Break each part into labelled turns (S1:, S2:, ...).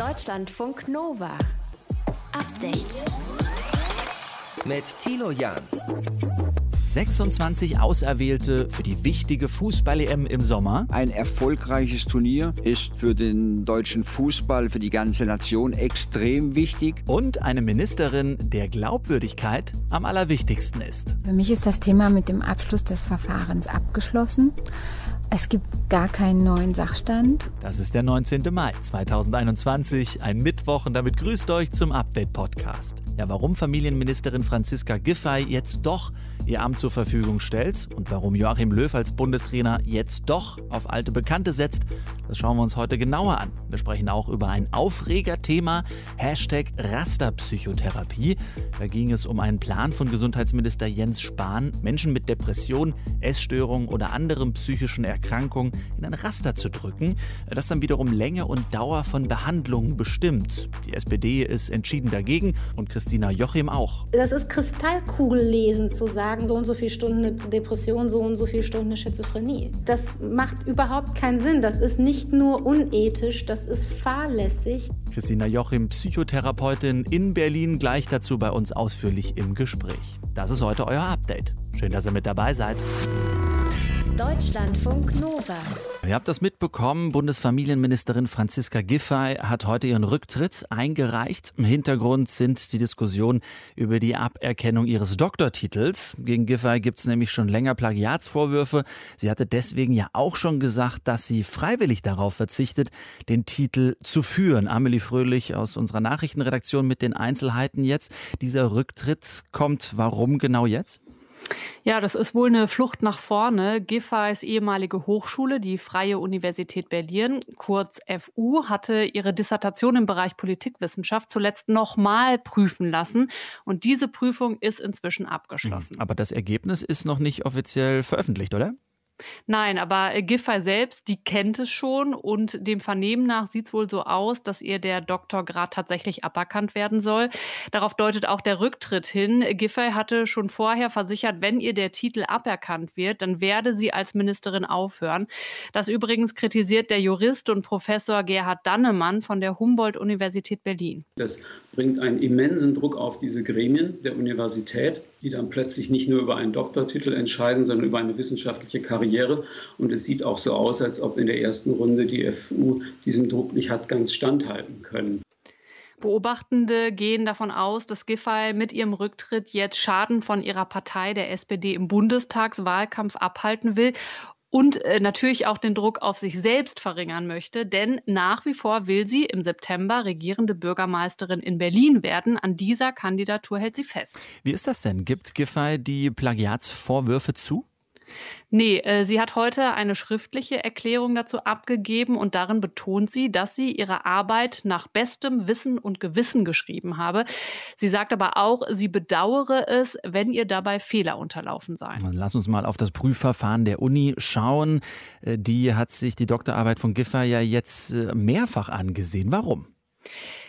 S1: Deutschlandfunk Nova. Update.
S2: Mit Tilo Jan.
S3: 26 Auserwählte für die wichtige Fußball-EM im Sommer.
S4: Ein erfolgreiches Turnier ist für den deutschen Fußball, für die ganze Nation extrem wichtig.
S3: Und eine Ministerin, der Glaubwürdigkeit am allerwichtigsten ist.
S5: Für mich ist das Thema mit dem Abschluss des Verfahrens abgeschlossen. Es gibt gar keinen neuen Sachstand.
S3: Das ist der 19. Mai 2021, ein Mittwoch und damit grüßt euch zum Update-Podcast. Ja, warum Familienministerin Franziska Giffey jetzt doch ihr Amt zur Verfügung stellt und warum Joachim Löw als Bundestrainer jetzt doch auf alte Bekannte setzt, das schauen wir uns heute genauer an. Wir sprechen auch über ein Aufregerthema, Hashtag Rasterpsychotherapie. Da ging es um einen Plan von Gesundheitsminister Jens Spahn, Menschen mit Depression, Essstörungen oder anderen psychischen Erkrankungen in ein Raster zu drücken, das dann wiederum Länge und Dauer von Behandlungen bestimmt. Die SPD ist entschieden dagegen und Christina Jochim auch.
S6: Das ist Kristallkugellesen zu sagen, so und so viele Stunden eine Depression, so und so viele Stunden eine Schizophrenie. Das macht überhaupt keinen Sinn. Das ist nicht nur unethisch, das ist fahrlässig.
S3: Christina Jochim, Psychotherapeutin in Berlin, gleich dazu bei uns ausführlich im Gespräch. Das ist heute euer Update. Schön, dass ihr mit dabei seid.
S1: Deutschlandfunk Nova.
S3: Ihr habt das mitbekommen, Bundesfamilienministerin Franziska Giffey hat heute ihren Rücktritt eingereicht. Im Hintergrund sind die Diskussionen über die Aberkennung ihres Doktortitels. Gegen Giffey gibt es nämlich schon länger Plagiatsvorwürfe. Sie hatte deswegen ja auch schon gesagt, dass sie freiwillig darauf verzichtet, den Titel zu führen. Amelie Fröhlich aus unserer Nachrichtenredaktion mit den Einzelheiten jetzt. Dieser Rücktritt kommt warum genau jetzt?
S7: Ja, das ist wohl eine Flucht nach vorne. Giffey's ehemalige Hochschule, die Freie Universität Berlin, kurz FU, hatte ihre Dissertation im Bereich Politikwissenschaft zuletzt nochmal prüfen lassen. Und diese Prüfung ist inzwischen abgeschlossen.
S3: Aber das Ergebnis ist noch nicht offiziell veröffentlicht, oder?
S7: Nein, aber äh, Giffey selbst, die kennt es schon und dem Vernehmen nach sieht es wohl so aus, dass ihr der Doktorgrad tatsächlich aberkannt werden soll. Darauf deutet auch der Rücktritt hin. Giffey hatte schon vorher versichert, wenn ihr der Titel aberkannt wird, dann werde sie als Ministerin aufhören. Das übrigens kritisiert der Jurist und Professor Gerhard Dannemann von der Humboldt-Universität Berlin.
S8: Das bringt einen immensen Druck auf diese Gremien der Universität, die dann plötzlich nicht nur über einen Doktortitel entscheiden, sondern über eine wissenschaftliche Karriere. Und es sieht auch so aus, als ob in der ersten Runde die FU diesem Druck nicht hat ganz standhalten können.
S7: Beobachtende gehen davon aus, dass Giffey mit ihrem Rücktritt jetzt Schaden von ihrer Partei, der SPD, im Bundestagswahlkampf abhalten will und äh, natürlich auch den Druck auf sich selbst verringern möchte, denn nach wie vor will sie im September regierende Bürgermeisterin in Berlin werden. An dieser Kandidatur hält sie fest.
S3: Wie ist das denn? Gibt Giffey die Plagiatsvorwürfe zu?
S7: Nee, äh, sie hat heute eine schriftliche Erklärung dazu abgegeben und darin betont sie, dass sie ihre Arbeit nach bestem Wissen und Gewissen geschrieben habe. Sie sagt aber auch, sie bedauere es, wenn ihr dabei Fehler unterlaufen seien.
S3: Lass uns mal auf das Prüfverfahren der Uni schauen. Äh, die hat sich die Doktorarbeit von Giffer ja jetzt äh, mehrfach angesehen. Warum?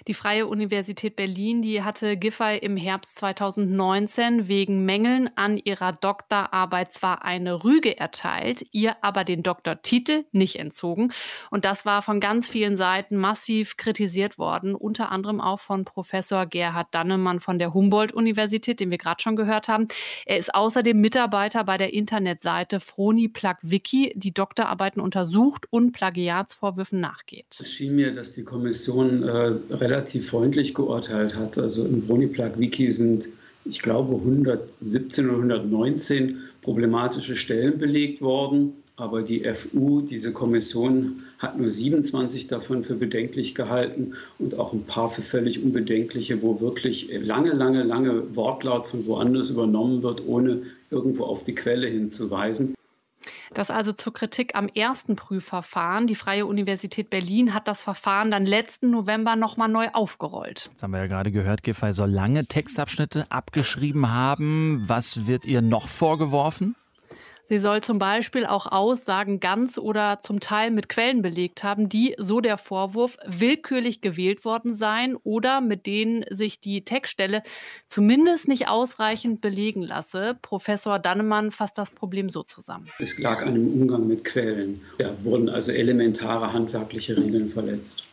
S7: Die Freie Universität Berlin, die hatte Giffey im Herbst 2019 wegen Mängeln an ihrer Doktorarbeit zwar eine Rüge erteilt, ihr aber den Doktortitel nicht entzogen. Und das war von ganz vielen Seiten massiv kritisiert worden, unter anderem auch von Professor Gerhard Dannemann von der Humboldt-Universität, den wir gerade schon gehört haben. Er ist außerdem Mitarbeiter bei der Internetseite Froni Plug Wiki, die Doktorarbeiten untersucht und Plagiatsvorwürfen nachgeht.
S8: Es schien mir, dass die Kommission äh, relativ freundlich geurteilt hat. Also im Broniplug-Wiki sind, ich glaube, 117 oder 119 problematische Stellen belegt worden. Aber die FU, diese Kommission, hat nur 27 davon für bedenklich gehalten und auch ein paar für völlig unbedenkliche, wo wirklich lange, lange, lange Wortlaut von woanders übernommen wird, ohne irgendwo auf die Quelle hinzuweisen.
S7: Das also zur Kritik am ersten Prüfverfahren. Die Freie Universität Berlin hat das Verfahren dann letzten November nochmal neu aufgerollt.
S3: Das haben wir ja gerade gehört, Giffey soll lange Textabschnitte abgeschrieben haben. Was wird ihr noch vorgeworfen?
S7: Sie soll zum Beispiel auch Aussagen ganz oder zum Teil mit Quellen belegt haben, die, so der Vorwurf, willkürlich gewählt worden seien oder mit denen sich die Textstelle zumindest nicht ausreichend belegen lasse. Professor Dannemann fasst das Problem so zusammen.
S8: Es lag an dem Umgang mit Quellen. Da wurden also elementare handwerkliche Regeln verletzt.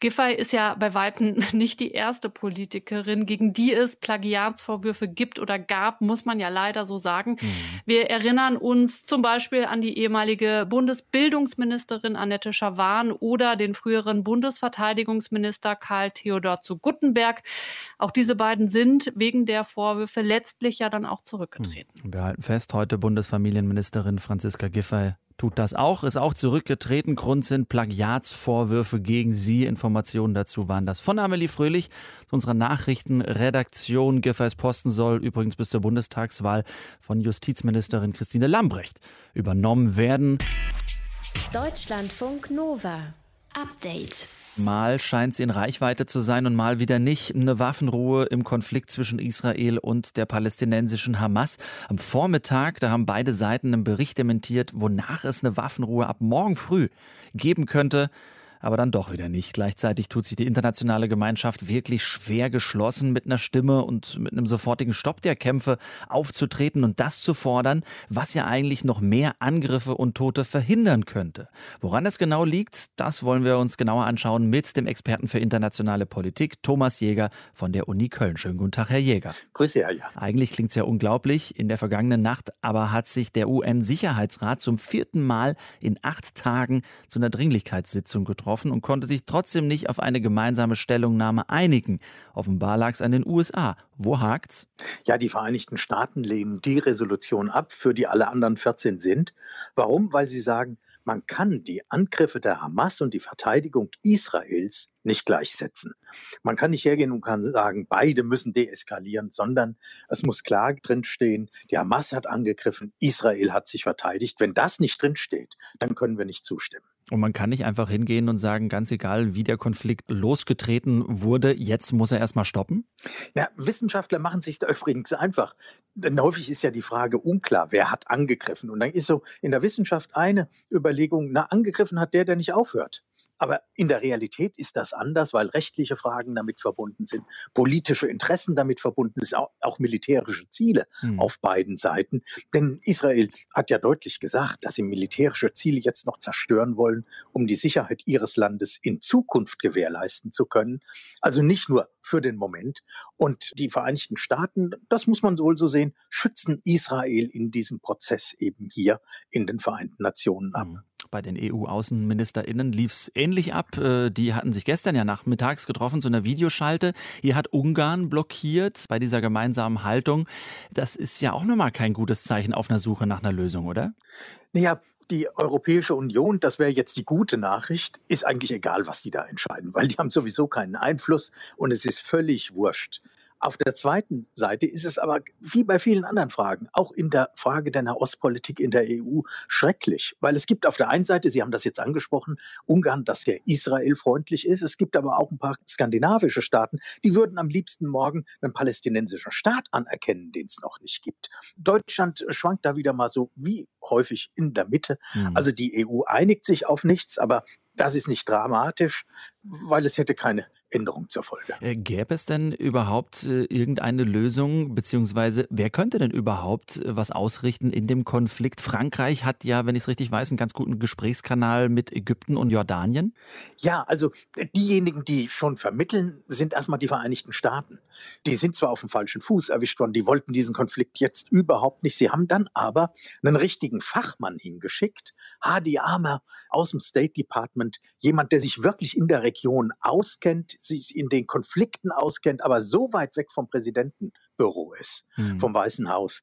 S7: Giffey ist ja bei Weitem nicht die erste Politikerin, gegen die es Plagiatsvorwürfe gibt oder gab, muss man ja leider so sagen. Mhm. Wir erinnern uns zum Beispiel an die ehemalige Bundesbildungsministerin Annette Schawan oder den früheren Bundesverteidigungsminister Karl Theodor zu Guttenberg. Auch diese beiden sind wegen der Vorwürfe letztlich ja dann auch zurückgetreten.
S3: Mhm. Wir halten fest, heute Bundesfamilienministerin Franziska Giffey tut das auch, ist auch zurückgetreten. Grund sind Plagiatsvorwürfe gegen sie. Informationen dazu waren das von Amelie Fröhlich, unserer Nachrichtenredaktion. Giffey's Posten soll übrigens bis zur Bundestagswahl von Justizministerin Christine Lambrecht übernommen werden.
S1: Deutschlandfunk Nova. Update.
S3: Mal scheint sie in Reichweite zu sein und mal wieder nicht. Eine Waffenruhe im Konflikt zwischen Israel und der palästinensischen Hamas. Am Vormittag, da haben beide Seiten einen Bericht dementiert, wonach es eine Waffenruhe ab morgen früh geben könnte aber dann doch wieder nicht. Gleichzeitig tut sich die internationale Gemeinschaft wirklich schwer geschlossen, mit einer Stimme und mit einem sofortigen Stopp der Kämpfe aufzutreten und das zu fordern, was ja eigentlich noch mehr Angriffe und Tote verhindern könnte. Woran es genau liegt, das wollen wir uns genauer anschauen mit dem Experten für internationale Politik, Thomas Jäger von der Uni Köln. Schönen guten Tag, Herr Jäger.
S9: Grüße, Herr Jäger.
S3: Eigentlich klingt es ja unglaublich. In der vergangenen Nacht aber hat sich der UN-Sicherheitsrat zum vierten Mal in acht Tagen zu einer Dringlichkeitssitzung getroffen getroffen und konnte sich trotzdem nicht auf eine gemeinsame Stellungnahme einigen. Offenbar lag es an den USA. Wo hakt's?
S9: Ja, die Vereinigten Staaten lehnen die Resolution ab, für die alle anderen 14 sind. Warum? Weil sie sagen, man kann die Angriffe der Hamas und die Verteidigung Israels nicht gleichsetzen. Man kann nicht hergehen und kann sagen, beide müssen deeskalieren, sondern es muss klar drinstehen, die Hamas hat angegriffen, Israel hat sich verteidigt. Wenn das nicht drinsteht, dann können wir nicht zustimmen.
S3: Und man kann nicht einfach hingehen und sagen, ganz egal, wie der Konflikt losgetreten wurde, jetzt muss er erstmal stoppen?
S9: Ja, Wissenschaftler machen sich da übrigens einfach. Denn häufig ist ja die Frage unklar, wer hat angegriffen. Und dann ist so in der Wissenschaft eine Überlegung, na, angegriffen hat der, der nicht aufhört. Aber in der Realität ist das anders, weil rechtliche Fragen damit verbunden sind, politische Interessen damit verbunden sind, auch, auch militärische Ziele hm. auf beiden Seiten. Denn Israel hat ja deutlich gesagt, dass sie militärische Ziele jetzt noch zerstören wollen, um die Sicherheit ihres Landes in Zukunft gewährleisten zu können. Also nicht nur für den Moment. Und die Vereinigten Staaten, das muss man wohl so sehen, schützen Israel in diesem Prozess eben hier in den Vereinten Nationen ab. Hm.
S3: Bei den EU-AußenministerInnen lief es ähnlich ab. Äh, die hatten sich gestern ja nachmittags getroffen zu einer Videoschalte. Hier hat Ungarn blockiert bei dieser gemeinsamen Haltung. Das ist ja auch nochmal kein gutes Zeichen auf einer Suche nach einer Lösung, oder?
S9: Naja, die Europäische Union, das wäre jetzt die gute Nachricht, ist eigentlich egal, was die da entscheiden, weil die haben sowieso keinen Einfluss und es ist völlig wurscht, auf der zweiten Seite ist es aber wie bei vielen anderen Fragen, auch in der Frage der Nahostpolitik in der EU, schrecklich. Weil es gibt auf der einen Seite, Sie haben das jetzt angesprochen, Ungarn, das sehr israelfreundlich ist. Es gibt aber auch ein paar skandinavische Staaten, die würden am liebsten morgen einen palästinensischen Staat anerkennen, den es noch nicht gibt. Deutschland schwankt da wieder mal so wie häufig in der Mitte. Mhm. Also die EU einigt sich auf nichts, aber das ist nicht dramatisch, weil es hätte keine Änderung zur Folge.
S3: Äh, gäbe es denn überhaupt äh, irgendeine Lösung, beziehungsweise wer könnte denn überhaupt äh, was ausrichten in dem Konflikt? Frankreich hat ja, wenn ich es richtig weiß, einen ganz guten Gesprächskanal mit Ägypten und Jordanien.
S9: Ja, also diejenigen, die schon vermitteln, sind erstmal die Vereinigten Staaten. Die sind zwar auf dem falschen Fuß erwischt worden, die wollten diesen Konflikt jetzt überhaupt nicht. Sie haben dann aber einen richtigen Fachmann hingeschickt, Hadi Armer aus dem State Department, jemand, der sich wirklich in der Region auskennt, sich in den Konflikten auskennt, aber so weit weg vom Präsidentenbüro ist, mhm. vom Weißen Haus,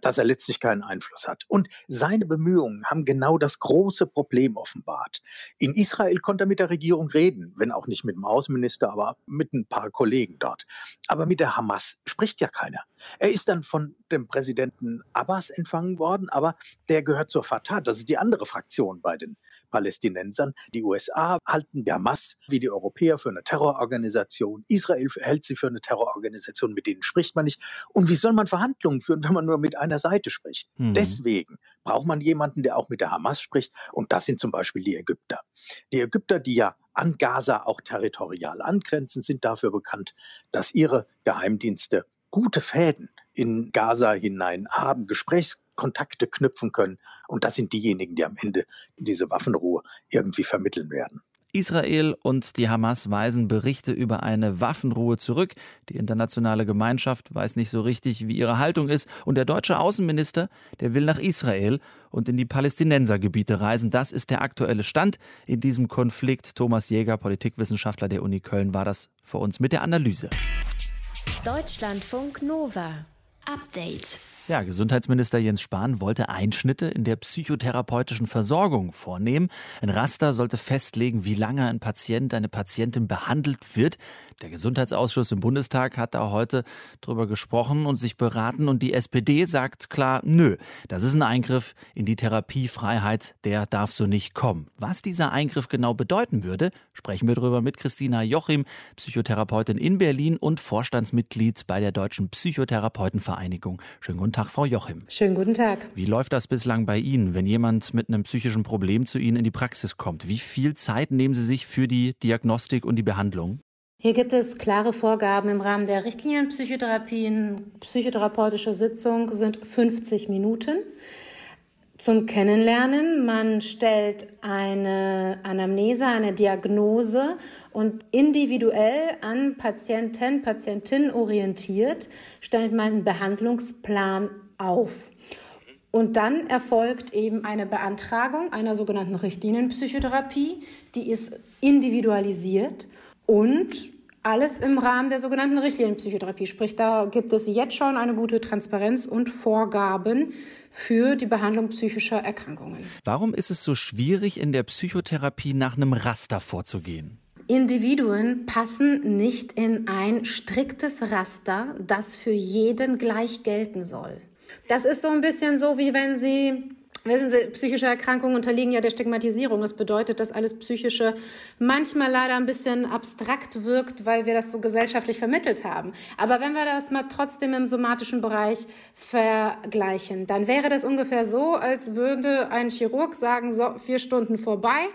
S9: dass er letztlich keinen Einfluss hat. Und seine Bemühungen haben genau das große Problem offenbart. In Israel konnte er mit der Regierung reden, wenn auch nicht mit dem Außenminister, aber mit ein paar Kollegen dort. Aber mit der Hamas spricht ja keiner. Er ist dann von dem Präsidenten Abbas empfangen worden, aber der gehört zur Fatah. Das ist die andere Fraktion bei den Palästinensern. Die USA halten die Hamas wie die Europäer für eine Terrororganisation. Israel hält sie für eine Terrororganisation, mit denen spricht man nicht. Und wie soll man Verhandlungen führen, wenn man nur mit einer Seite spricht? Mhm. Deswegen braucht man jemanden, der auch mit der Hamas spricht. Und das sind zum Beispiel die Ägypter. Die Ägypter, die ja an Gaza auch territorial angrenzen, sind dafür bekannt, dass ihre Geheimdienste gute Fäden in Gaza hinein haben, Gesprächskontakte knüpfen können. Und das sind diejenigen, die am Ende diese Waffenruhe irgendwie vermitteln werden.
S3: Israel und die Hamas weisen Berichte über eine Waffenruhe zurück. Die internationale Gemeinschaft weiß nicht so richtig, wie ihre Haltung ist. Und der deutsche Außenminister, der will nach Israel und in die Palästinensergebiete reisen. Das ist der aktuelle Stand in diesem Konflikt. Thomas Jäger, Politikwissenschaftler der Uni Köln, war das für uns mit der Analyse.
S1: Deutschlandfunk Nova. Update.
S3: Ja, Gesundheitsminister Jens Spahn wollte Einschnitte in der psychotherapeutischen Versorgung vornehmen. Ein Raster sollte festlegen, wie lange ein Patient, eine Patientin behandelt wird. Der Gesundheitsausschuss im Bundestag hat da heute drüber gesprochen und sich beraten und die SPD sagt klar, nö, das ist ein Eingriff in die Therapiefreiheit, der darf so nicht kommen. Was dieser Eingriff genau bedeuten würde, sprechen wir drüber mit Christina Jochim, Psychotherapeutin in Berlin und Vorstandsmitglied bei der Deutschen Psychotherapeutenvereinigung. Schönen guten Tag, Frau Jochim.
S6: Schönen guten Tag.
S3: Wie läuft das bislang bei Ihnen, wenn jemand mit einem psychischen Problem zu Ihnen in die Praxis kommt? Wie viel Zeit nehmen Sie sich für die Diagnostik und die Behandlung?
S6: Hier gibt es klare Vorgaben im Rahmen der Richtlinienpsychotherapien. Psychotherapeutische Sitzung sind 50 Minuten. Zum Kennenlernen, man stellt eine Anamnese, eine Diagnose und individuell an Patienten, Patientinnen orientiert, stellt man einen Behandlungsplan auf. Und dann erfolgt eben eine Beantragung einer sogenannten Richtlinienpsychotherapie, die ist individualisiert und alles im Rahmen der sogenannten Richtlinienpsychotherapie. Sprich, da gibt es jetzt schon eine gute Transparenz und Vorgaben für die Behandlung psychischer Erkrankungen.
S3: Warum ist es so schwierig, in der Psychotherapie nach einem Raster vorzugehen?
S6: Individuen passen nicht in ein striktes Raster, das für jeden gleich gelten soll. Das ist so ein bisschen so, wie wenn Sie Wissen Sie, psychische Erkrankungen unterliegen ja der Stigmatisierung. Das bedeutet, dass alles Psychische manchmal leider ein bisschen abstrakt wirkt, weil wir das so gesellschaftlich vermittelt haben. Aber wenn wir das mal trotzdem im somatischen Bereich vergleichen, dann wäre das ungefähr so, als würde ein Chirurg sagen, so, vier Stunden vorbei.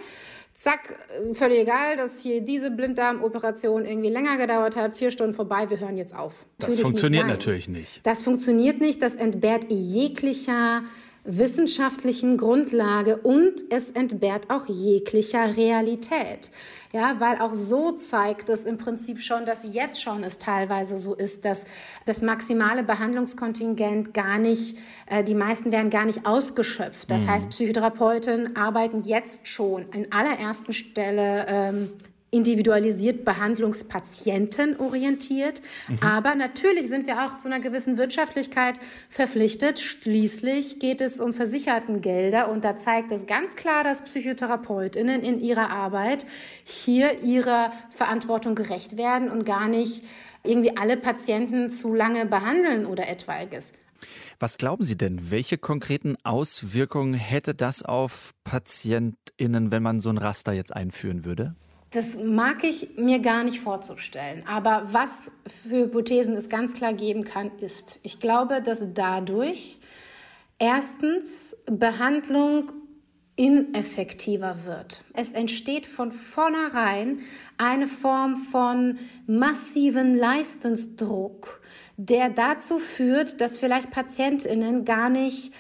S6: Zack, völlig egal, dass hier diese Blinddarmoperation irgendwie länger gedauert hat. Vier Stunden vorbei, wir hören jetzt auf.
S3: Das natürlich funktioniert nicht natürlich nicht.
S6: Das funktioniert nicht. Das entbehrt jeglicher wissenschaftlichen Grundlage und es entbehrt auch jeglicher Realität. Ja, weil auch so zeigt es im Prinzip schon, dass jetzt schon es teilweise so ist, dass das maximale Behandlungskontingent gar nicht, äh, die meisten werden gar nicht ausgeschöpft. Das mhm. heißt, Psychotherapeuten arbeiten jetzt schon in allerersten Stelle ähm, individualisiert behandlungspatientenorientiert. Mhm. Aber natürlich sind wir auch zu einer gewissen Wirtschaftlichkeit verpflichtet. Schließlich geht es um Versichertengelder und da zeigt es ganz klar, dass Psychotherapeutinnen in ihrer Arbeit hier ihrer Verantwortung gerecht werden und gar nicht irgendwie alle Patienten zu lange behandeln oder etwaiges.
S3: Was glauben Sie denn, welche konkreten Auswirkungen hätte das auf PatientInnen, wenn man so ein Raster jetzt einführen würde?
S6: Das mag ich mir gar nicht vorzustellen. Aber was für Hypothesen es ganz klar geben kann, ist, ich glaube, dass dadurch erstens Behandlung ineffektiver wird. Es entsteht von vornherein eine Form von massiven Leistungsdruck, der dazu führt, dass vielleicht Patientinnen gar nicht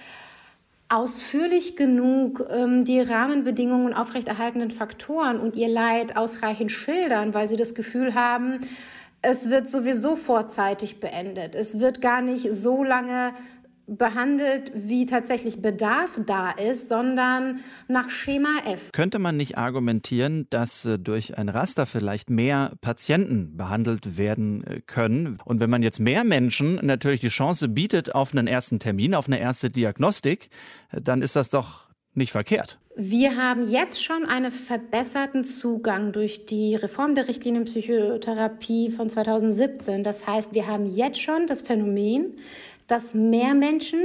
S6: ausführlich genug ähm, die Rahmenbedingungen aufrechterhaltenden Faktoren und ihr Leid ausreichend schildern, weil sie das Gefühl haben, es wird sowieso vorzeitig beendet. Es wird gar nicht so lange behandelt, wie tatsächlich Bedarf da ist, sondern nach Schema F.
S3: Könnte man nicht argumentieren, dass äh, durch ein Raster vielleicht mehr Patienten behandelt werden äh, können? Und wenn man jetzt mehr Menschen natürlich die Chance bietet auf einen ersten Termin, auf eine erste Diagnostik, äh, dann ist das doch nicht verkehrt.
S6: Wir haben jetzt schon einen verbesserten Zugang durch die Reform der Richtlinienpsychotherapie von 2017. Das heißt, wir haben jetzt schon das Phänomen, dass mehr Menschen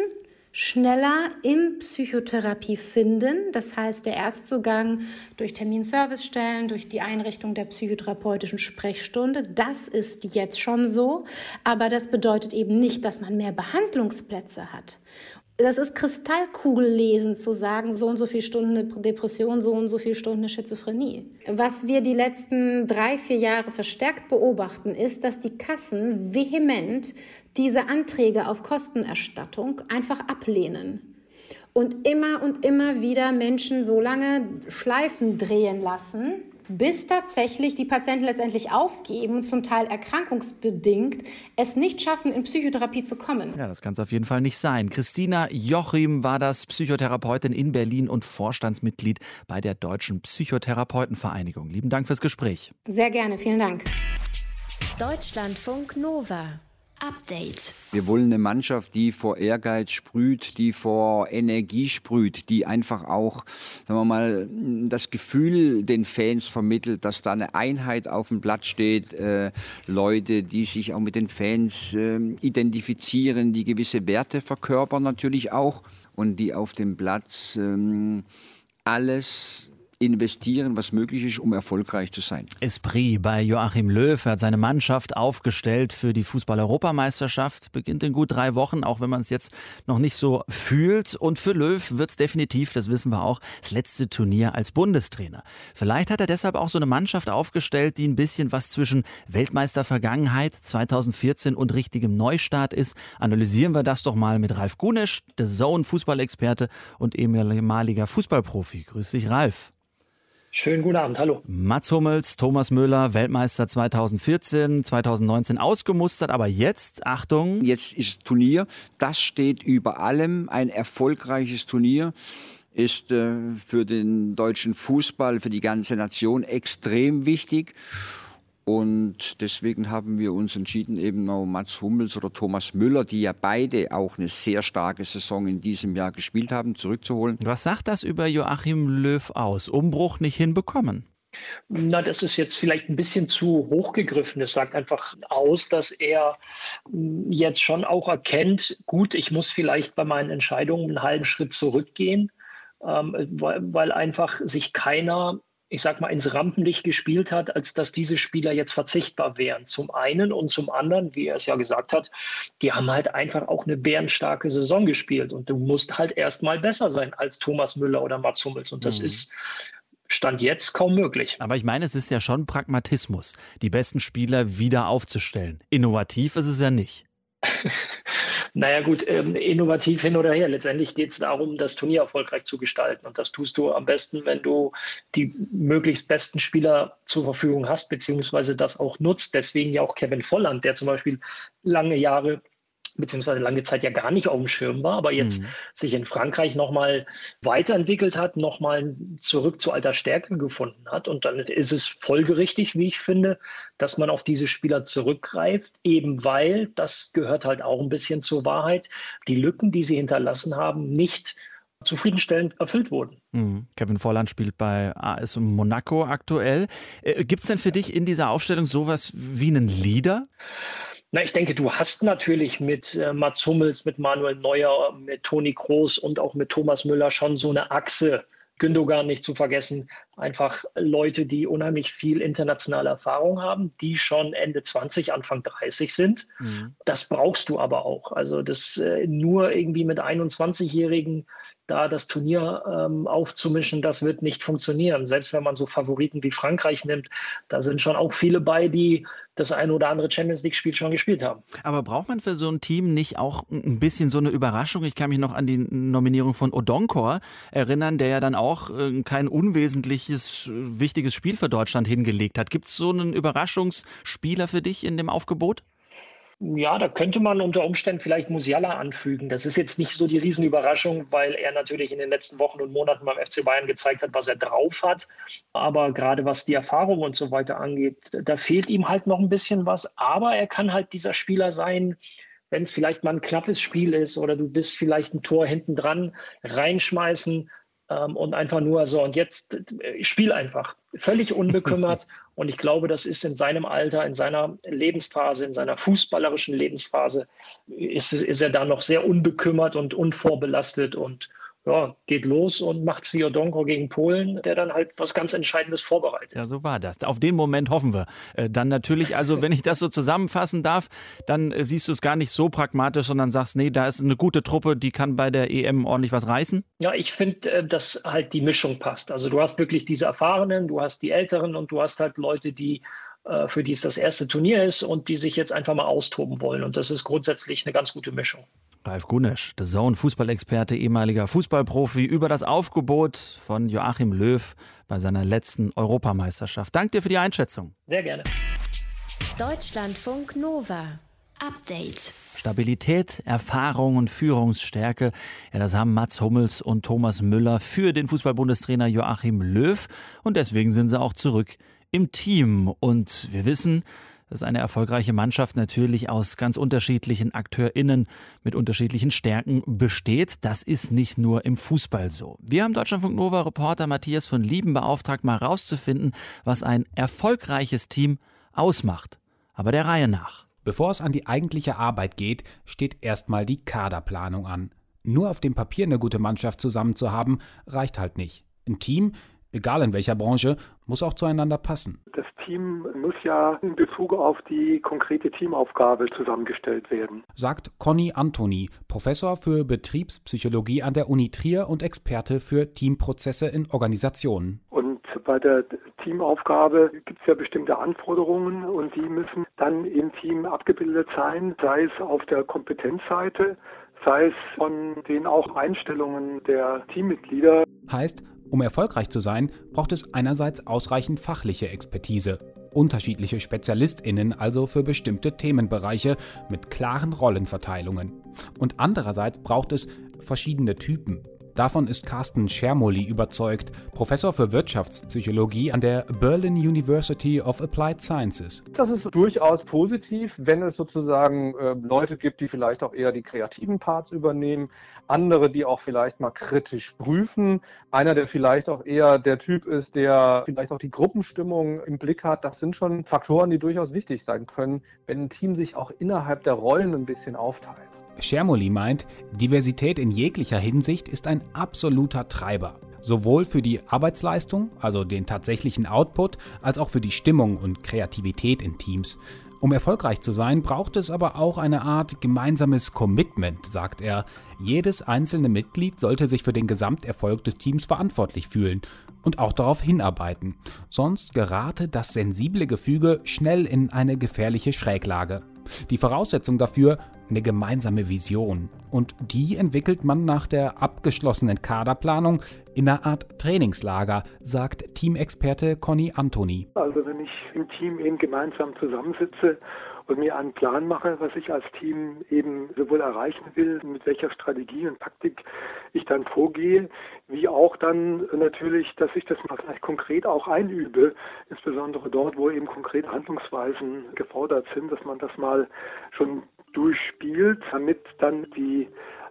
S6: schneller in Psychotherapie finden. Das heißt, der Erstzugang durch Terminservicestellen, durch die Einrichtung der psychotherapeutischen Sprechstunde, das ist jetzt schon so. Aber das bedeutet eben nicht, dass man mehr Behandlungsplätze hat das ist Kristallkugellesen zu sagen, so und so viele Stunden eine Depression, so und so viele Stunden eine Schizophrenie. Was wir die letzten drei, vier Jahre verstärkt beobachten, ist, dass die Kassen vehement diese Anträge auf Kostenerstattung einfach ablehnen und immer und immer wieder Menschen so lange Schleifen drehen lassen, bis tatsächlich die Patienten letztendlich aufgeben, zum Teil erkrankungsbedingt, es nicht schaffen, in Psychotherapie zu kommen.
S3: Ja, das kann es auf jeden Fall nicht sein. Christina Jochim war das Psychotherapeutin in Berlin und Vorstandsmitglied bei der Deutschen Psychotherapeutenvereinigung. Lieben Dank fürs Gespräch.
S6: Sehr gerne, vielen Dank.
S1: Deutschlandfunk Nova. Update.
S4: Wir wollen eine Mannschaft, die vor Ehrgeiz sprüht, die vor Energie sprüht, die einfach auch, sagen wir mal, das Gefühl den Fans vermittelt, dass da eine Einheit auf dem Blatt steht, äh, Leute, die sich auch mit den Fans äh, identifizieren, die gewisse Werte verkörpern natürlich auch und die auf dem Platz äh, alles investieren, was möglich ist, um erfolgreich zu sein.
S3: Esprit bei Joachim Löw. Hat seine Mannschaft aufgestellt für die Fußball-Europameisterschaft. Beginnt in gut drei Wochen, auch wenn man es jetzt noch nicht so fühlt. Und für Löw wird es definitiv, das wissen wir auch, das letzte Turnier als Bundestrainer. Vielleicht hat er deshalb auch so eine Mannschaft aufgestellt, die ein bisschen was zwischen Weltmeister-Vergangenheit 2014 und richtigem Neustart ist. Analysieren wir das doch mal mit Ralf Gunesch, der Zone-Fußballexperte und ehemaliger Fußballprofi. Grüß dich, Ralf.
S10: Schönen guten Abend, hallo.
S3: Mats Hummels, Thomas Müller, Weltmeister 2014, 2019 ausgemustert, aber jetzt, Achtung.
S4: Jetzt ist Turnier, das steht über allem, ein erfolgreiches Turnier ist äh, für den deutschen Fußball, für die ganze Nation extrem wichtig. Und deswegen haben wir uns entschieden, eben noch Mats Hummels oder Thomas Müller, die ja beide auch eine sehr starke Saison in diesem Jahr gespielt haben, zurückzuholen.
S3: Was sagt das über Joachim Löw aus? Umbruch nicht hinbekommen?
S10: Na, das ist jetzt vielleicht ein bisschen zu hochgegriffen. Es sagt einfach aus, dass er hm, jetzt schon auch erkennt, gut, ich muss vielleicht bei meinen Entscheidungen einen halben Schritt zurückgehen, ähm, weil, weil einfach sich keiner ich sag mal, ins Rampenlicht gespielt hat, als dass diese Spieler jetzt verzichtbar wären. Zum einen und zum anderen, wie er es ja gesagt hat, die haben halt einfach auch eine bärenstarke Saison gespielt und du musst halt erstmal besser sein als Thomas Müller oder Mats Hummels und das mhm. ist Stand jetzt kaum möglich.
S3: Aber ich meine, es ist ja schon Pragmatismus, die besten Spieler wieder aufzustellen. Innovativ ist es ja nicht.
S10: Naja gut, ähm, innovativ hin oder her. Letztendlich geht es darum, das Turnier erfolgreich zu gestalten. Und das tust du am besten, wenn du die möglichst besten Spieler zur Verfügung hast, beziehungsweise das auch nutzt. Deswegen ja auch Kevin Volland, der zum Beispiel lange Jahre beziehungsweise lange Zeit ja gar nicht auf dem Schirm war, aber jetzt mhm. sich in Frankreich nochmal weiterentwickelt hat, nochmal zurück zu alter Stärke gefunden hat. Und dann ist es folgerichtig, wie ich finde, dass man auf diese Spieler zurückgreift, eben weil, das gehört halt auch ein bisschen zur Wahrheit, die Lücken, die sie hinterlassen haben, nicht zufriedenstellend erfüllt wurden.
S3: Mhm. Kevin Volland spielt bei AS Monaco aktuell. Äh, Gibt es denn für dich in dieser Aufstellung sowas wie einen Leader?
S10: Na, ich denke, du hast natürlich mit äh, Mats Hummels, mit Manuel Neuer, mit Toni Kroos und auch mit Thomas Müller schon so eine Achse. Gündogan nicht zu vergessen, einfach Leute, die unheimlich viel internationale Erfahrung haben, die schon Ende 20, Anfang 30 sind. Mhm. Das brauchst du aber auch. Also das äh, nur irgendwie mit 21-Jährigen da das Turnier ähm, aufzumischen, das wird nicht funktionieren. Selbst wenn man so Favoriten wie Frankreich nimmt, da sind schon auch viele bei, die das ein oder andere Champions League-Spiel schon gespielt haben.
S3: Aber braucht man für so ein Team nicht auch ein bisschen so eine Überraschung? Ich kann mich noch an die Nominierung von Odonkor erinnern, der ja dann auch äh, kein unwesentliches, wichtiges Spiel für Deutschland hingelegt hat. Gibt es so einen Überraschungsspieler für dich in dem Aufgebot?
S10: Ja, da könnte man unter Umständen vielleicht Musiala anfügen. Das ist jetzt nicht so die Riesenüberraschung, weil er natürlich in den letzten Wochen und Monaten beim FC Bayern gezeigt hat, was er drauf hat. Aber gerade was die Erfahrung und so weiter angeht, da fehlt ihm halt noch ein bisschen was. Aber er kann halt dieser Spieler sein, wenn es vielleicht mal ein knappes Spiel ist oder du bist vielleicht ein Tor hinten dran, reinschmeißen ähm, und einfach nur so und jetzt äh, spiel einfach. Völlig unbekümmert. und ich glaube, das ist in seinem Alter, in seiner Lebensphase, in seiner fußballerischen Lebensphase, ist, ist er da noch sehr unbekümmert und unvorbelastet und ja, geht los und macht Swiodonko gegen Polen, der dann halt was ganz Entscheidendes vorbereitet.
S3: Ja, so war das. Auf den Moment hoffen wir. Äh, dann natürlich, also wenn ich das so zusammenfassen darf, dann äh, siehst du es gar nicht so pragmatisch, sondern sagst, nee, da ist eine gute Truppe, die kann bei der EM ordentlich was reißen.
S10: Ja, ich finde, äh, dass halt die Mischung passt. Also du hast wirklich diese Erfahrenen, du hast die Älteren und du hast halt Leute, die für die es das erste Turnier ist und die sich jetzt einfach mal austoben wollen. Und das ist grundsätzlich eine ganz gute Mischung.
S3: Ralf Gunesch, The Zone Fußballexperte, ehemaliger Fußballprofi, über das Aufgebot von Joachim Löw bei seiner letzten Europameisterschaft. Dank dir für die Einschätzung.
S10: Sehr gerne.
S1: Deutschlandfunk Nova. Update.
S3: Stabilität, Erfahrung und Führungsstärke, ja, das haben Mats Hummels und Thomas Müller für den Fußballbundestrainer Joachim Löw und deswegen sind sie auch zurück im Team. Und wir wissen, dass eine erfolgreiche Mannschaft natürlich aus ganz unterschiedlichen AkteurInnen mit unterschiedlichen Stärken besteht. Das ist nicht nur im Fußball so. Wir haben Deutschlandfunk Nova Reporter Matthias von Lieben beauftragt, mal rauszufinden, was ein erfolgreiches Team ausmacht. Aber der Reihe nach.
S11: Bevor es an die eigentliche Arbeit geht, steht erstmal die Kaderplanung an. Nur auf dem Papier eine gute Mannschaft zusammen zu haben, reicht halt nicht. Ein Team, egal in welcher Branche, muss auch zueinander passen.
S12: Das Team muss ja in Bezug auf die konkrete Teamaufgabe zusammengestellt werden.
S11: Sagt Conny Antoni, Professor für Betriebspsychologie an der Uni Trier und Experte für Teamprozesse in Organisationen.
S12: Und bei der Teamaufgabe gibt es ja bestimmte Anforderungen und die müssen dann im Team abgebildet sein, sei es auf der Kompetenzseite, sei es von den auch Einstellungen der Teammitglieder.
S11: Heißt, um erfolgreich zu sein, braucht es einerseits ausreichend fachliche Expertise, unterschiedliche Spezialistinnen also für bestimmte Themenbereiche mit klaren Rollenverteilungen. Und andererseits braucht es verschiedene Typen, Davon ist Carsten Schermoli überzeugt, Professor für Wirtschaftspsychologie an der Berlin University of Applied Sciences.
S13: Das ist durchaus positiv, wenn es sozusagen äh, Leute gibt, die vielleicht auch eher die kreativen Parts übernehmen, andere, die auch vielleicht mal kritisch prüfen, einer, der vielleicht auch eher der Typ ist, der vielleicht auch die Gruppenstimmung im Blick hat. Das sind schon Faktoren, die durchaus wichtig sein können, wenn ein Team sich auch innerhalb der Rollen ein bisschen aufteilt.
S11: Schermoli meint, Diversität in jeglicher Hinsicht ist ein absoluter Treiber. Sowohl für die Arbeitsleistung, also den tatsächlichen Output, als auch für die Stimmung und Kreativität in Teams. Um erfolgreich zu sein, braucht es aber auch eine Art gemeinsames Commitment, sagt er. Jedes einzelne Mitglied sollte sich für den Gesamterfolg des Teams verantwortlich fühlen und auch darauf hinarbeiten. Sonst gerate das sensible Gefüge schnell in eine gefährliche Schräglage. Die Voraussetzung dafür eine gemeinsame Vision. Und die entwickelt man nach der abgeschlossenen Kaderplanung in einer Art Trainingslager, sagt Teamexperte Conny Antoni.
S12: Also wenn ich im Team eben gemeinsam zusammensitze und mir einen Plan mache, was ich als Team eben sowohl erreichen will, mit welcher Strategie und Taktik ich dann vorgehe, wie auch dann natürlich, dass ich das mal vielleicht konkret auch einübe, insbesondere dort, wo eben konkret Handlungsweisen gefordert sind, dass man das mal schon durchspielt, damit dann die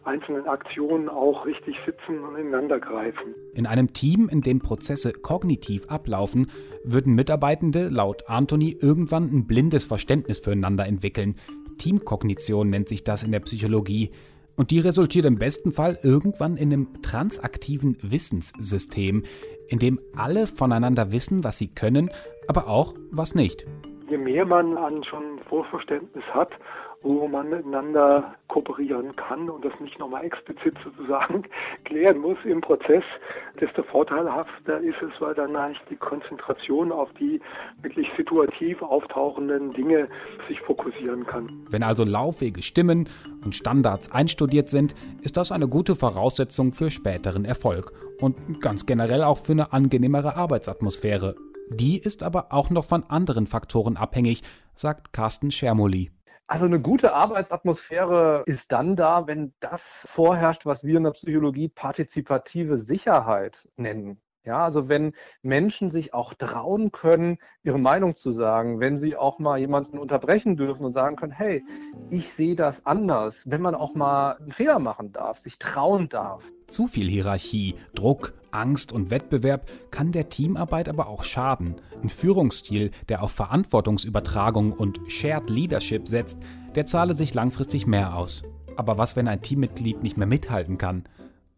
S12: einzelnen Aktionen auch richtig sitzen und ineinander greifen.
S11: In einem Team, in dem Prozesse kognitiv ablaufen, würden Mitarbeitende laut Anthony irgendwann ein blindes Verständnis füreinander entwickeln. Teamkognition nennt sich das in der Psychologie. Und die resultiert im besten Fall irgendwann in einem transaktiven Wissenssystem, in dem alle voneinander wissen, was sie können, aber auch was nicht.
S12: Je mehr man an schon Vorverständnis hat wo man miteinander kooperieren kann und das nicht nochmal explizit sozusagen klären muss im Prozess, desto vorteilhafter ist es, weil dann eigentlich die Konzentration auf die wirklich situativ auftauchenden Dinge sich fokussieren kann.
S11: Wenn also Laufwege stimmen und Standards einstudiert sind, ist das eine gute Voraussetzung für späteren Erfolg und ganz generell auch für eine angenehmere Arbeitsatmosphäre. Die ist aber auch noch von anderen Faktoren abhängig, sagt Carsten Schermoli.
S13: Also eine gute Arbeitsatmosphäre ist dann da, wenn das vorherrscht, was wir in der Psychologie partizipative Sicherheit nennen. Ja, also wenn Menschen sich auch trauen können, ihre Meinung zu sagen, wenn sie auch mal jemanden unterbrechen dürfen und sagen können, hey, ich sehe das anders, wenn man auch mal einen Fehler machen darf, sich trauen darf.
S11: Zu viel Hierarchie, Druck, Angst und Wettbewerb kann der Teamarbeit aber auch schaden. Ein Führungsstil, der auf Verantwortungsübertragung und Shared Leadership setzt, der zahle sich langfristig mehr aus. Aber was, wenn ein Teammitglied nicht mehr mithalten kann?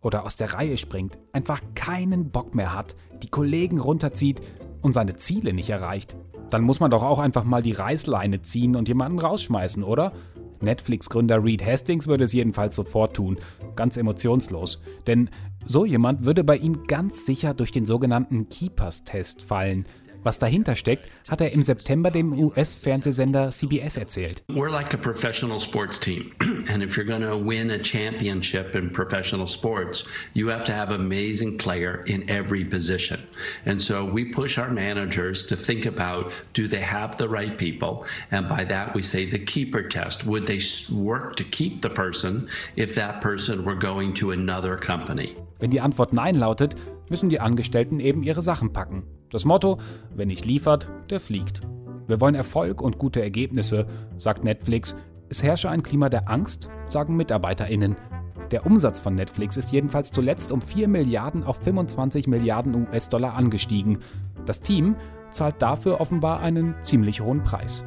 S11: Oder aus der Reihe springt, einfach keinen Bock mehr hat, die Kollegen runterzieht und seine Ziele nicht erreicht, dann muss man doch auch einfach mal die Reißleine ziehen und jemanden rausschmeißen, oder? Netflix-Gründer Reed Hastings würde es jedenfalls sofort tun, ganz emotionslos. Denn so jemand würde bei ihm ganz sicher durch den sogenannten Keepers-Test fallen. Was dahinter steckt, hat er im September dem US-Fernsehsender CBS erzählt.
S14: We're like a professional sports team. And if you're going to win a championship in professional sports, you have to have amazing player in every position. And so we push our managers to think about do they have the right people? And by that we say the keeper test. Would they work to keep the person if that person were going to another company?
S11: Wenn die Antwort Nein lautet, müssen die Angestellten eben ihre Sachen packen. Das Motto, wer nicht liefert, der fliegt. Wir wollen Erfolg und gute Ergebnisse, sagt Netflix. Es herrsche ein Klima der Angst, sagen MitarbeiterInnen. Der Umsatz von Netflix ist jedenfalls zuletzt um 4 Milliarden auf 25 Milliarden US-Dollar angestiegen. Das Team zahlt dafür offenbar einen ziemlich hohen Preis.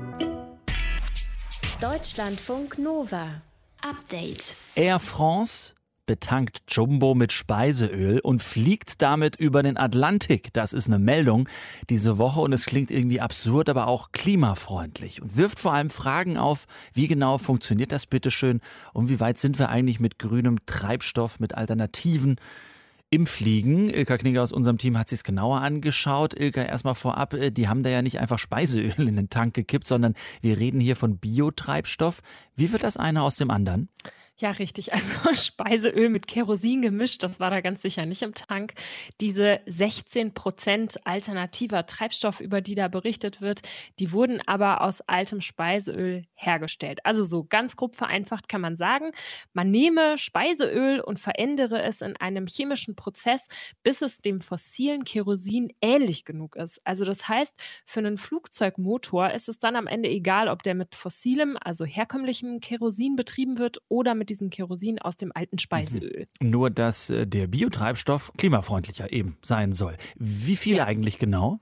S1: Deutschlandfunk Nova. Update.
S3: Air France betankt Jumbo mit Speiseöl und fliegt damit über den Atlantik. Das ist eine Meldung diese Woche und es klingt irgendwie absurd, aber auch klimafreundlich und wirft vor allem Fragen auf, wie genau funktioniert das bitteschön und wie weit sind wir eigentlich mit grünem Treibstoff, mit Alternativen im Fliegen. Ilka Knieger aus unserem Team hat sich es genauer angeschaut. Ilka, erstmal vorab, äh, die haben da ja nicht einfach Speiseöl in den Tank gekippt, sondern wir reden hier von Biotreibstoff. Wie wird das eine aus dem anderen?
S15: Ja, richtig. Also Speiseöl mit Kerosin gemischt, das war da ganz sicher nicht im Tank. Diese 16 Prozent alternativer Treibstoff, über die da berichtet wird, die wurden aber aus altem Speiseöl hergestellt. Also so ganz grob vereinfacht kann man sagen, man nehme Speiseöl und verändere es in einem chemischen Prozess, bis es dem fossilen Kerosin ähnlich genug ist. Also das heißt, für einen Flugzeugmotor ist es dann am Ende egal, ob der mit fossilem, also herkömmlichem Kerosin betrieben wird oder mit diesem Kerosin aus dem alten Speiseöl.
S3: Mhm. Nur, dass äh, der Biotreibstoff klimafreundlicher eben sein soll. Wie viel ja. eigentlich genau?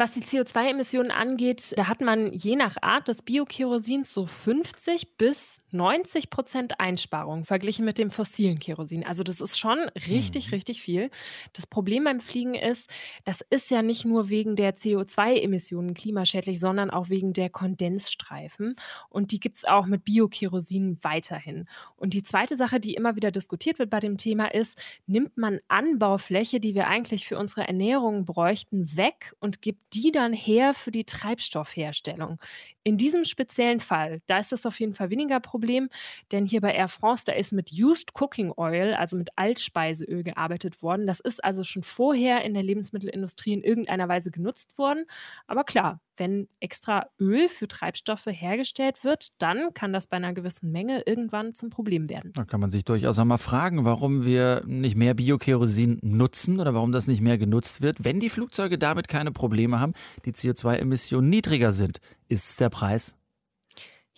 S15: Was die CO2-Emissionen angeht, da hat man je nach Art des Biokerosins so 50 bis 90 Prozent Einsparung verglichen mit dem fossilen Kerosin. Also das ist schon richtig, mhm. richtig viel. Das Problem beim Fliegen ist, das ist ja nicht nur wegen der CO2-Emissionen klimaschädlich, sondern auch wegen der Kondensstreifen. Und die gibt es auch mit Biokerosin weiterhin. Und die zweite Sache, die immer wieder diskutiert wird bei dem Thema ist, nimmt man Anbaufläche, die wir eigentlich für unsere Ernährung bräuchten, weg und gibt die dann her für die Treibstoffherstellung. In diesem speziellen Fall, da ist das auf jeden Fall weniger Problem, denn hier bei Air France, da ist mit Used Cooking Oil, also mit Altspeiseöl gearbeitet worden. Das ist also schon vorher in der Lebensmittelindustrie in irgendeiner Weise genutzt worden. Aber klar, wenn extra Öl für Treibstoffe hergestellt wird, dann kann das bei einer gewissen Menge irgendwann zum Problem werden.
S3: Da kann man sich durchaus auch mal fragen, warum wir nicht mehr Biokerosin nutzen oder warum das nicht mehr genutzt wird, wenn die Flugzeuge damit keine Probleme haben, die CO2-Emissionen niedriger sind. Ist es der Preis?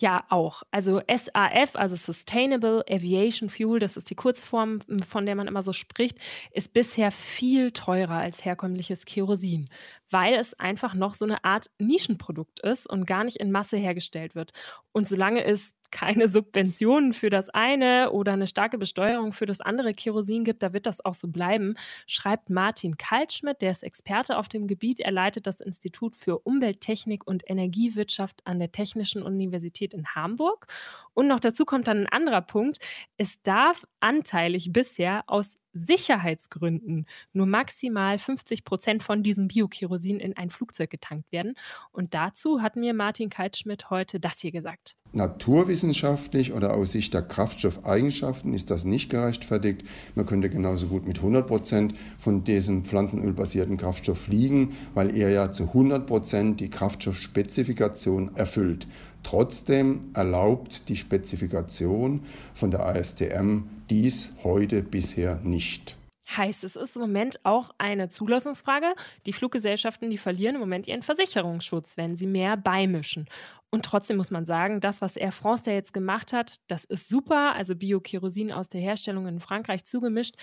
S15: Ja, auch. Also SAF, also Sustainable Aviation Fuel, das ist die Kurzform, von der man immer so spricht, ist bisher viel teurer als herkömmliches Kerosin, weil es einfach noch so eine Art Nischenprodukt ist und gar nicht in Masse hergestellt wird. Und solange es keine Subventionen für das eine oder eine starke Besteuerung für das andere Kerosin gibt, da wird das auch so bleiben, schreibt Martin Kaltschmidt, der ist Experte auf dem Gebiet. Er leitet das Institut für Umwelttechnik und Energiewirtschaft an der Technischen Universität in Hamburg. Und noch dazu kommt dann ein anderer Punkt. Es darf anteilig bisher aus Sicherheitsgründen nur maximal 50 Prozent von diesem Biokerosin in ein Flugzeug getankt werden. Und dazu hat mir Martin Kaltschmidt heute das hier gesagt.
S16: Naturwissenschaftlich oder aus Sicht der Kraftstoffeigenschaften ist das nicht gerechtfertigt. Man könnte genauso gut mit 100 Prozent von diesem pflanzenölbasierten Kraftstoff fliegen, weil er ja zu 100 Prozent die Kraftstoffspezifikation erfüllt. Trotzdem erlaubt die Spezifikation von der ASTM dies heute bisher nicht.
S15: Heißt, es ist im Moment auch eine Zulassungsfrage. Die Fluggesellschaften, die verlieren im Moment ihren Versicherungsschutz, wenn sie mehr beimischen. Und trotzdem muss man sagen, das, was Air France da jetzt gemacht hat, das ist super. Also Biokerosin aus der Herstellung in Frankreich zugemischt.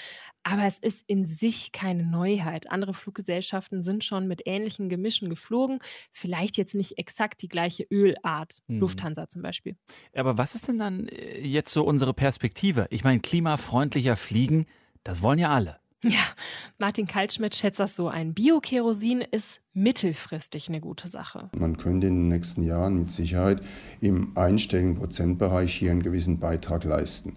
S15: Aber es ist in sich keine Neuheit. Andere Fluggesellschaften sind schon mit ähnlichen Gemischen geflogen. Vielleicht jetzt nicht exakt die gleiche Ölart. Hm. Lufthansa zum Beispiel.
S3: Aber was ist denn dann äh, jetzt so unsere Perspektive? Ich meine, klimafreundlicher Fliegen das wollen ja alle.
S15: Ja, Martin Kaltschmidt schätzt das so ein. Biokerosin ist mittelfristig eine gute Sache.
S16: Man könnte in den nächsten Jahren mit Sicherheit im einstelligen Prozentbereich hier einen gewissen Beitrag leisten.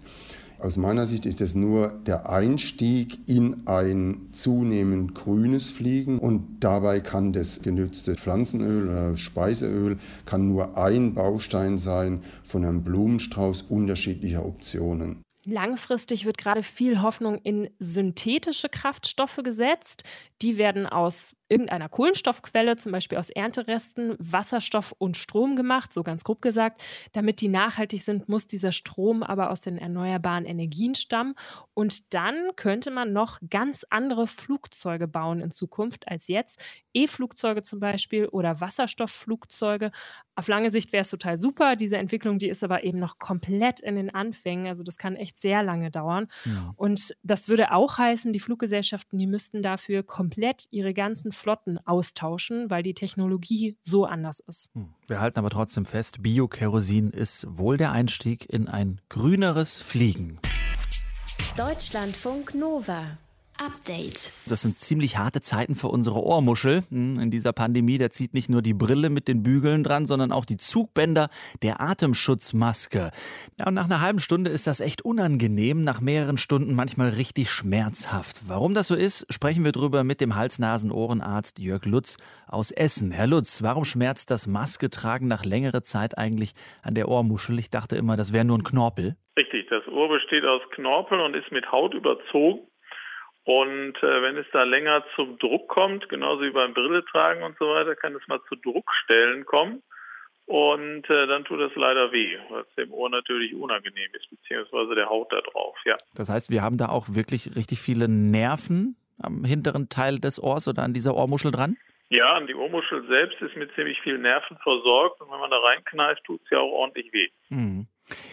S16: Aus meiner Sicht ist es nur der Einstieg in ein zunehmend grünes Fliegen und dabei kann das genützte Pflanzenöl oder Speiseöl kann nur ein Baustein sein von einem Blumenstrauß unterschiedlicher Optionen.
S15: Langfristig wird gerade viel Hoffnung in synthetische Kraftstoffe gesetzt. Die werden aus irgendeiner Kohlenstoffquelle, zum Beispiel aus Ernteresten, Wasserstoff und Strom gemacht, so ganz grob gesagt. Damit die nachhaltig sind, muss dieser Strom aber aus den erneuerbaren Energien stammen. Und dann könnte man noch ganz andere Flugzeuge bauen in Zukunft als jetzt. E-Flugzeuge zum Beispiel oder Wasserstoffflugzeuge. Auf lange Sicht wäre es total super. Diese Entwicklung, die ist aber eben noch komplett in den Anfängen. Also das kann echt sehr lange dauern. Ja. Und das würde auch heißen, die Fluggesellschaften, die müssten dafür komplett ihre ganzen Flotten austauschen, weil die Technologie so anders ist. Hm.
S3: Wir halten aber trotzdem fest, Biokerosin ist wohl der Einstieg in ein grüneres Fliegen.
S1: Deutschlandfunk Nova. Update.
S3: Das sind ziemlich harte Zeiten für unsere Ohrmuschel. Hm, in dieser Pandemie, da zieht nicht nur die Brille mit den Bügeln dran, sondern auch die Zugbänder der Atemschutzmaske. Ja, und nach einer halben Stunde ist das echt unangenehm, nach mehreren Stunden manchmal richtig schmerzhaft. Warum das so ist, sprechen wir drüber mit dem Hals-Nasen-Ohrenarzt Jörg Lutz aus Essen. Herr Lutz, warum schmerzt das Masketragen nach längerer Zeit eigentlich an der Ohrmuschel? Ich dachte immer, das wäre nur ein Knorpel.
S17: Richtig, das Ohr besteht aus Knorpeln und ist mit Haut überzogen. Und äh, wenn es da länger zum Druck kommt, genauso wie beim Brilletragen und so weiter, kann es mal zu Druckstellen kommen. Und äh, dann tut es leider weh, was dem Ohr natürlich unangenehm ist, beziehungsweise der Haut da drauf, ja.
S3: Das heißt, wir haben da auch wirklich richtig viele Nerven am hinteren Teil des Ohrs oder an dieser Ohrmuschel dran?
S17: Ja, an die Ohrmuschel selbst ist mit ziemlich vielen Nerven versorgt und wenn man da reinkneift, tut es ja auch ordentlich weh.
S3: Mhm.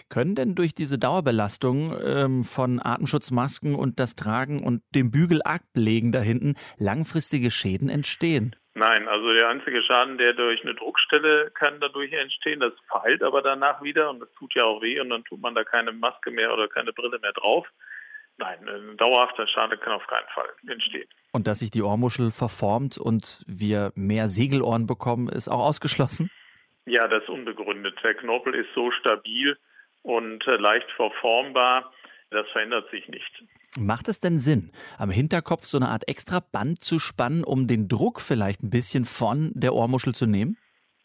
S3: Können denn durch diese Dauerbelastung ähm, von Atemschutzmasken und das Tragen und dem Bügel ablegen da hinten langfristige Schäden entstehen?
S17: Nein, also der einzige Schaden, der durch eine Druckstelle kann dadurch entstehen, das verheilt aber danach wieder und das tut ja auch weh und dann tut man da keine Maske mehr oder keine Brille mehr drauf. Nein, ein dauerhafter Schaden kann auf keinen Fall entstehen.
S3: Und dass sich die Ohrmuschel verformt und wir mehr Segelohren bekommen, ist auch ausgeschlossen?
S17: Ja, das ist unbegründet. Der Knorpel ist so stabil und äh, leicht verformbar, das verändert sich nicht.
S3: Macht es denn Sinn, am Hinterkopf so eine Art extra Band zu spannen, um den Druck vielleicht ein bisschen von der Ohrmuschel zu nehmen?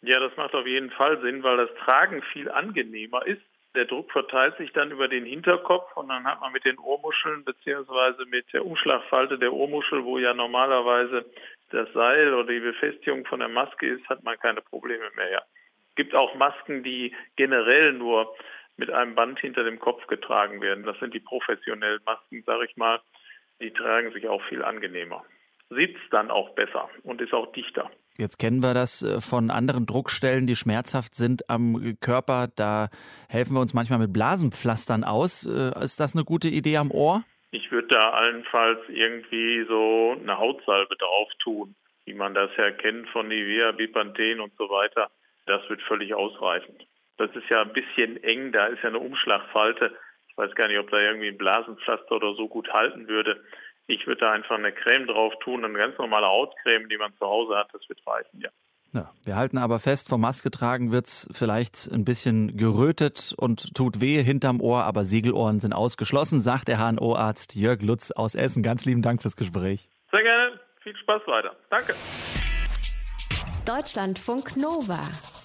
S17: Ja, das macht auf jeden Fall Sinn, weil das Tragen viel angenehmer ist. Der Druck verteilt sich dann über den Hinterkopf und dann hat man mit den Ohrmuscheln beziehungsweise mit der Umschlagfalte der Ohrmuschel, wo ja normalerweise das Seil oder die Befestigung von der Maske ist, hat man keine Probleme mehr. Ja gibt auch Masken, die generell nur mit einem Band hinter dem Kopf getragen werden. Das sind die professionellen Masken, sage ich mal. Die tragen sich auch viel angenehmer. Sitzt dann auch besser und ist auch dichter.
S3: Jetzt kennen wir das äh, von anderen Druckstellen, die schmerzhaft sind am Körper. Da helfen wir uns manchmal mit Blasenpflastern aus. Äh, ist das eine gute Idee am Ohr?
S17: Ich würde da allenfalls irgendwie so eine Hautsalbe drauf tun, wie man das ja kennt von Nivea, Bipanthen und so weiter. Das wird völlig ausreichen. Das ist ja ein bisschen eng, da ist ja eine Umschlagfalte. Ich weiß gar nicht, ob da irgendwie ein Blasenpflaster oder so gut halten würde. Ich würde da einfach eine Creme drauf tun, eine ganz normale Hautcreme, die man zu Hause hat, das wird reichen, ja.
S3: Ja, wir halten aber fest, vom Maske tragen wird es vielleicht ein bisschen gerötet und tut weh hinterm Ohr, aber Segelohren sind ausgeschlossen, sagt der HNO-Arzt Jörg Lutz aus Essen. Ganz lieben Dank fürs Gespräch.
S17: Sehr gerne, viel Spaß weiter. Danke.
S1: Deutschlandfunk Nova.